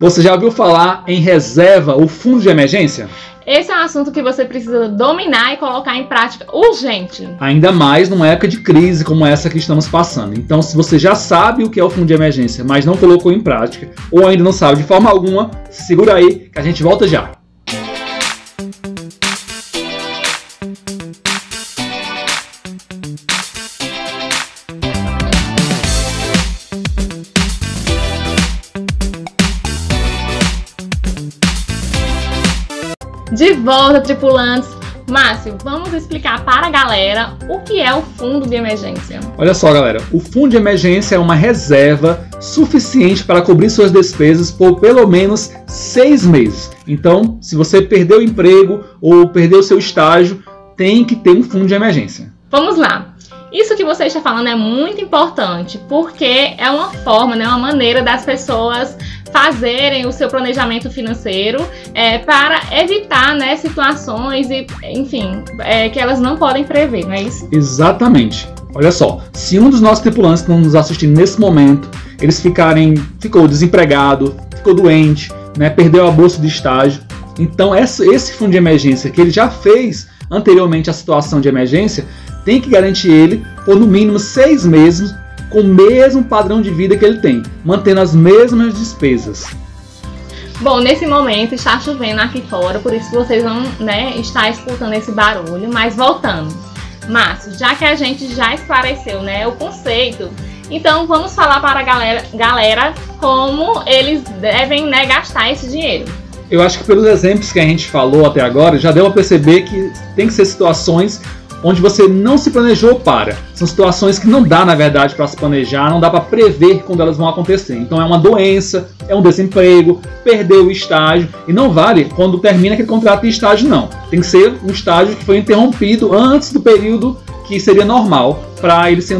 Você já ouviu falar em reserva, o fundo de emergência? Esse é um assunto que você precisa dominar e colocar em prática urgente. Ainda mais numa época de crise como essa que estamos passando. Então, se você já sabe o que é o fundo de emergência, mas não colocou em prática, ou ainda não sabe de forma alguma, segura aí que a gente volta já. De volta, tripulantes! Márcio, vamos explicar para a galera o que é o fundo de emergência. Olha só, galera, o fundo de emergência é uma reserva suficiente para cobrir suas despesas por pelo menos seis meses. Então, se você perdeu o emprego ou perdeu seu estágio, tem que ter um fundo de emergência. Vamos lá. Isso que você está falando é muito importante, porque é uma forma, né, uma maneira das pessoas fazerem o seu planejamento financeiro é, para evitar né, situações e, enfim, é, que elas não podem prever, não é isso? Exatamente. Olha só, se um dos nossos tripulantes que estão nos assistindo nesse momento, eles ficarem, ficou desempregado, ficou doente, né, perdeu a bolsa de estágio, então esse fundo de emergência que ele já fez anteriormente à situação de emergência, tem que garantir ele por no mínimo seis meses com o mesmo padrão de vida que ele tem, mantendo as mesmas despesas. Bom, nesse momento está chovendo aqui fora, por isso vocês vão né, estar escutando esse barulho, mas voltando. Márcio, já que a gente já esclareceu né, o conceito, então vamos falar para a galera, galera como eles devem né, gastar esse dinheiro. Eu acho que pelos exemplos que a gente falou até agora, já deu a perceber que tem que ser situações onde você não se planejou para. São situações que não dá, na verdade, para se planejar, não dá para prever quando elas vão acontecer. Então é uma doença, é um desemprego, perdeu o estágio, e não vale quando termina aquele contrato de estágio, não. Tem que ser um estágio que foi interrompido antes do período que seria normal para ele ser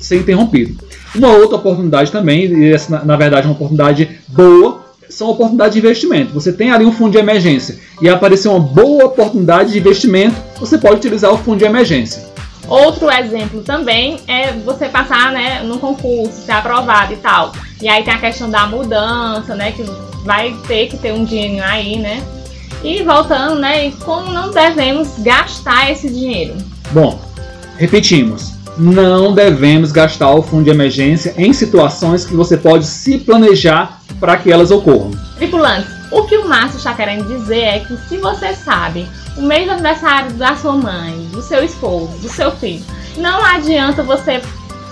ser interrompido. Uma outra oportunidade também, e essa na verdade é uma oportunidade boa, são oportunidades de investimento. Você tem ali um fundo de emergência e aparecer uma boa oportunidade de investimento, você pode utilizar o fundo de emergência. Outro exemplo também é você passar né, num concurso, ser aprovado e tal. E aí tem a questão da mudança, né? Que vai ter que ter um dinheiro aí, né? E voltando, né? Como não devemos gastar esse dinheiro? Bom, repetimos. Não devemos gastar o fundo de emergência em situações que você pode se planejar para que elas ocorram. Tripulantes, o que o Márcio está querendo dizer é que se você sabe o mês do aniversário da sua mãe, do seu esposo, do seu filho, não adianta você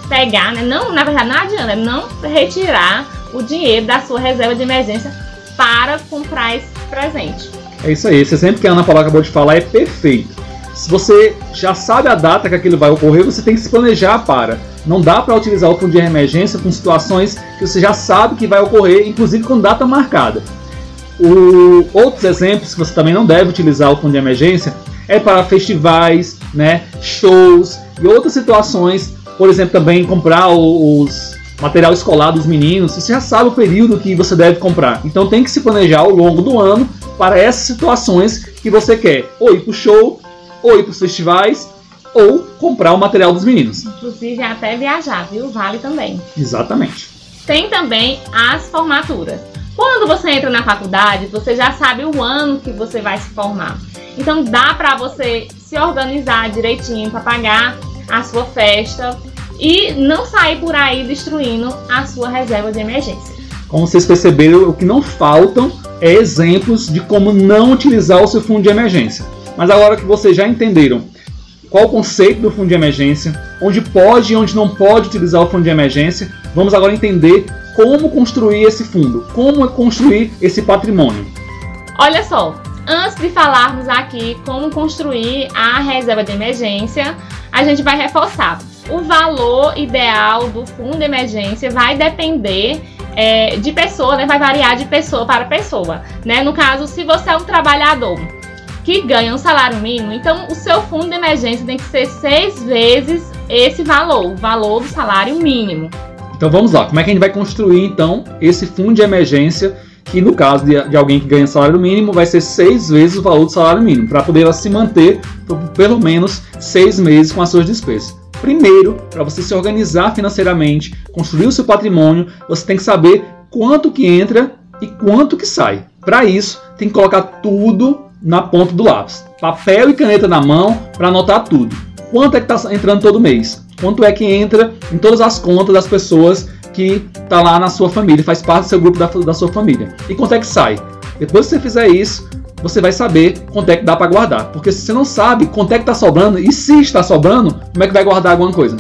pegar, né? Não, na verdade, não adianta não retirar o dinheiro da sua reserva de emergência para comprar esse presente. É isso aí, esse exemplo que a Ana Paula acabou de falar é perfeito. Se você já sabe a data que aquilo vai ocorrer, você tem que se planejar para. Não dá para utilizar o fundo de emergência com situações que você já sabe que vai ocorrer, inclusive com data marcada. O, outros exemplos que você também não deve utilizar o fundo de emergência é para festivais, né, shows e outras situações. Por exemplo, também comprar os material escolar dos meninos. Você já sabe o período que você deve comprar. Então tem que se planejar ao longo do ano para essas situações que você quer ou ir para o show ou ir para os festivais, ou comprar o material dos meninos. Inclusive até viajar, viu? Vale também. Exatamente. Tem também as formaturas. Quando você entra na faculdade, você já sabe o ano que você vai se formar. Então dá para você se organizar direitinho para pagar a sua festa e não sair por aí destruindo a sua reserva de emergência. Como vocês perceberam, o que não faltam é exemplos de como não utilizar o seu fundo de emergência. Mas agora que vocês já entenderam qual o conceito do fundo de emergência, onde pode e onde não pode utilizar o fundo de emergência, vamos agora entender como construir esse fundo, como construir esse patrimônio. Olha só, antes de falarmos aqui como construir a reserva de emergência, a gente vai reforçar. O valor ideal do fundo de emergência vai depender é, de pessoa, né? vai variar de pessoa para pessoa. Né? No caso, se você é um trabalhador que ganha um salário mínimo, então o seu fundo de emergência tem que ser seis vezes esse valor, o valor do salário mínimo. Então vamos lá, como é que a gente vai construir então esse fundo de emergência que no caso de, de alguém que ganha salário mínimo vai ser seis vezes o valor do salário mínimo para poder ela se manter por pelo menos seis meses com as suas despesas. Primeiro, para você se organizar financeiramente, construir o seu patrimônio, você tem que saber quanto que entra e quanto que sai. Para isso, tem que colocar tudo na ponta do lápis. Papel e caneta na mão para anotar tudo. Quanto é que está entrando todo mês? Quanto é que entra em todas as contas das pessoas que tá lá na sua família, faz parte do seu grupo da, da sua família. E quanto é que sai? Depois que você fizer isso, você vai saber quanto é que dá para guardar. Porque se você não sabe quanto é que está sobrando e se está sobrando, como é que vai guardar alguma coisa?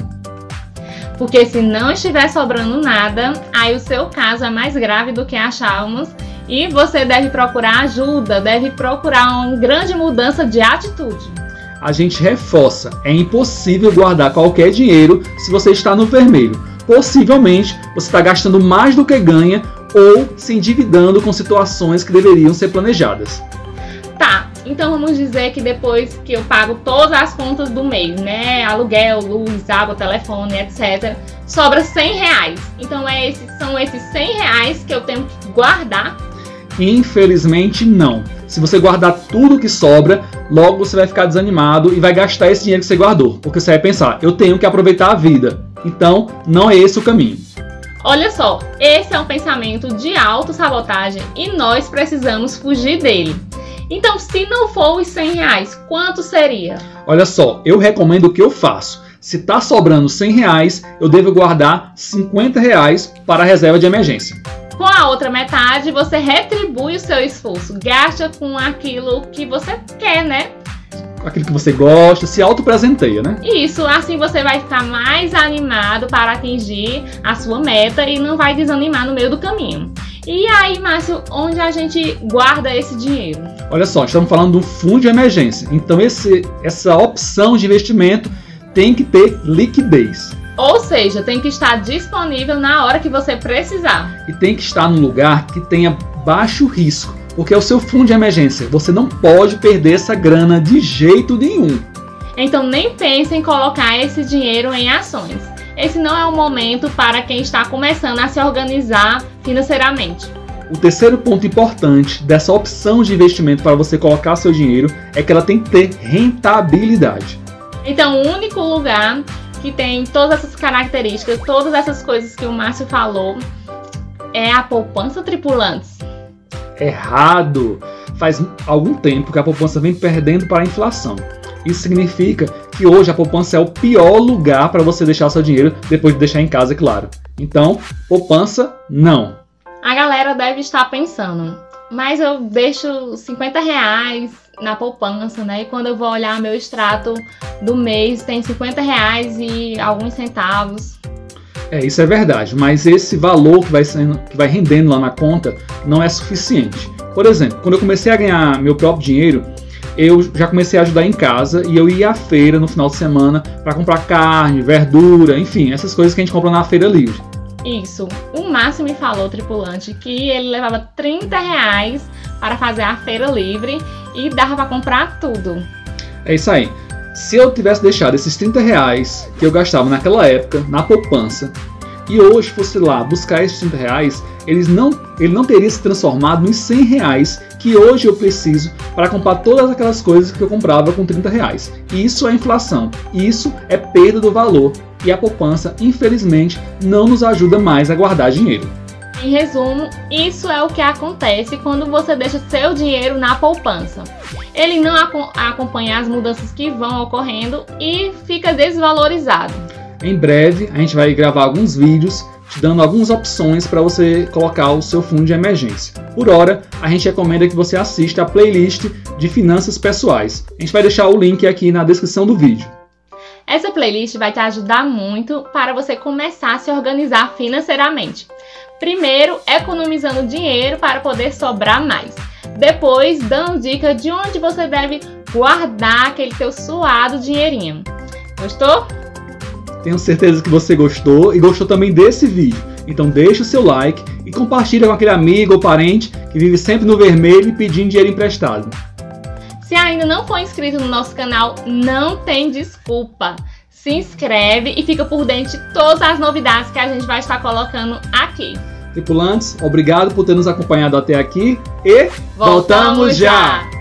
Porque se não estiver sobrando nada, aí o seu caso é mais grave do que achávamos e você deve procurar ajuda, deve procurar uma grande mudança de atitude. A gente reforça: é impossível guardar qualquer dinheiro se você está no vermelho. Possivelmente você está gastando mais do que ganha ou se endividando com situações que deveriam ser planejadas. Tá, então vamos dizer que depois que eu pago todas as contas do mês, né? Aluguel, luz, água, telefone, etc., sobra 100 reais. Então é esse, são esses 100 reais que eu tenho que guardar Infelizmente, não. Se você guardar tudo que sobra, logo você vai ficar desanimado e vai gastar esse dinheiro que você guardou. Porque você vai pensar, eu tenho que aproveitar a vida. Então, não é esse o caminho. Olha só, esse é um pensamento de autossabotagem e nós precisamos fugir dele. Então, se não for os 100 reais, quanto seria? Olha só, eu recomendo o que eu faço. Se está sobrando 100 reais, eu devo guardar 50 reais para a reserva de emergência. Com a outra metade, você retribui o seu esforço, gasta com aquilo que você quer, né? Aquilo que você gosta, se autopresenteia, né? Isso, assim você vai ficar mais animado para atingir a sua meta e não vai desanimar no meio do caminho. E aí, Márcio, onde a gente guarda esse dinheiro? Olha só, estamos falando de um fundo de emergência. Então, esse, essa opção de investimento tem que ter liquidez. Ou seja, tem que estar disponível na hora que você precisar. E tem que estar num lugar que tenha baixo risco, porque é o seu fundo de emergência. Você não pode perder essa grana de jeito nenhum. Então nem pense em colocar esse dinheiro em ações. Esse não é o momento para quem está começando a se organizar financeiramente. O terceiro ponto importante dessa opção de investimento para você colocar seu dinheiro é que ela tem que ter rentabilidade. Então, o único lugar que tem todas essas características, todas essas coisas que o Márcio falou, é a poupança tripulantes. Errado! Faz algum tempo que a poupança vem perdendo para a inflação. Isso significa que hoje a poupança é o pior lugar para você deixar seu dinheiro depois de deixar em casa, é claro. Então, poupança, não. A galera deve estar pensando, mas eu deixo 50 reais na poupança, né? E quando eu vou olhar meu extrato do mês, tem 50 reais e alguns centavos. É, isso é verdade, mas esse valor que vai, sendo, que vai rendendo lá na conta não é suficiente. Por exemplo, quando eu comecei a ganhar meu próprio dinheiro, eu já comecei a ajudar em casa e eu ia à feira no final de semana para comprar carne, verdura, enfim, essas coisas que a gente compra na feira livre. Isso. O Márcio me falou, tripulante, que ele levava 30 reais para fazer a feira livre e dava para comprar tudo. É isso aí. Se eu tivesse deixado esses 30 reais que eu gastava naquela época na poupança e hoje fosse lá buscar esses 30 reais, eles não, ele não teria se transformado nos 100 reais que hoje eu preciso para comprar todas aquelas coisas que eu comprava com 30 reais. Isso é inflação. Isso é perda do valor. E a poupança, infelizmente, não nos ajuda mais a guardar dinheiro. Em resumo, isso é o que acontece quando você deixa seu dinheiro na poupança. Ele não acompanha as mudanças que vão ocorrendo e fica desvalorizado. Em breve, a gente vai gravar alguns vídeos te dando algumas opções para você colocar o seu fundo de emergência. Por hora, a gente recomenda que você assista a playlist de finanças pessoais. A gente vai deixar o link aqui na descrição do vídeo. Essa playlist vai te ajudar muito para você começar a se organizar financeiramente. Primeiro, economizando dinheiro para poder sobrar mais. Depois, dando dica de onde você deve guardar aquele seu suado dinheirinho. Gostou? Tenho certeza que você gostou e gostou também desse vídeo. Então deixa o seu like e compartilha com aquele amigo ou parente que vive sempre no vermelho e pedindo dinheiro emprestado. Se ainda não for inscrito no nosso canal, não tem desculpa se inscreve e fica por dentro de todas as novidades que a gente vai estar colocando aqui. Tripulantes, obrigado por ter nos acompanhado até aqui e voltamos, voltamos já. já.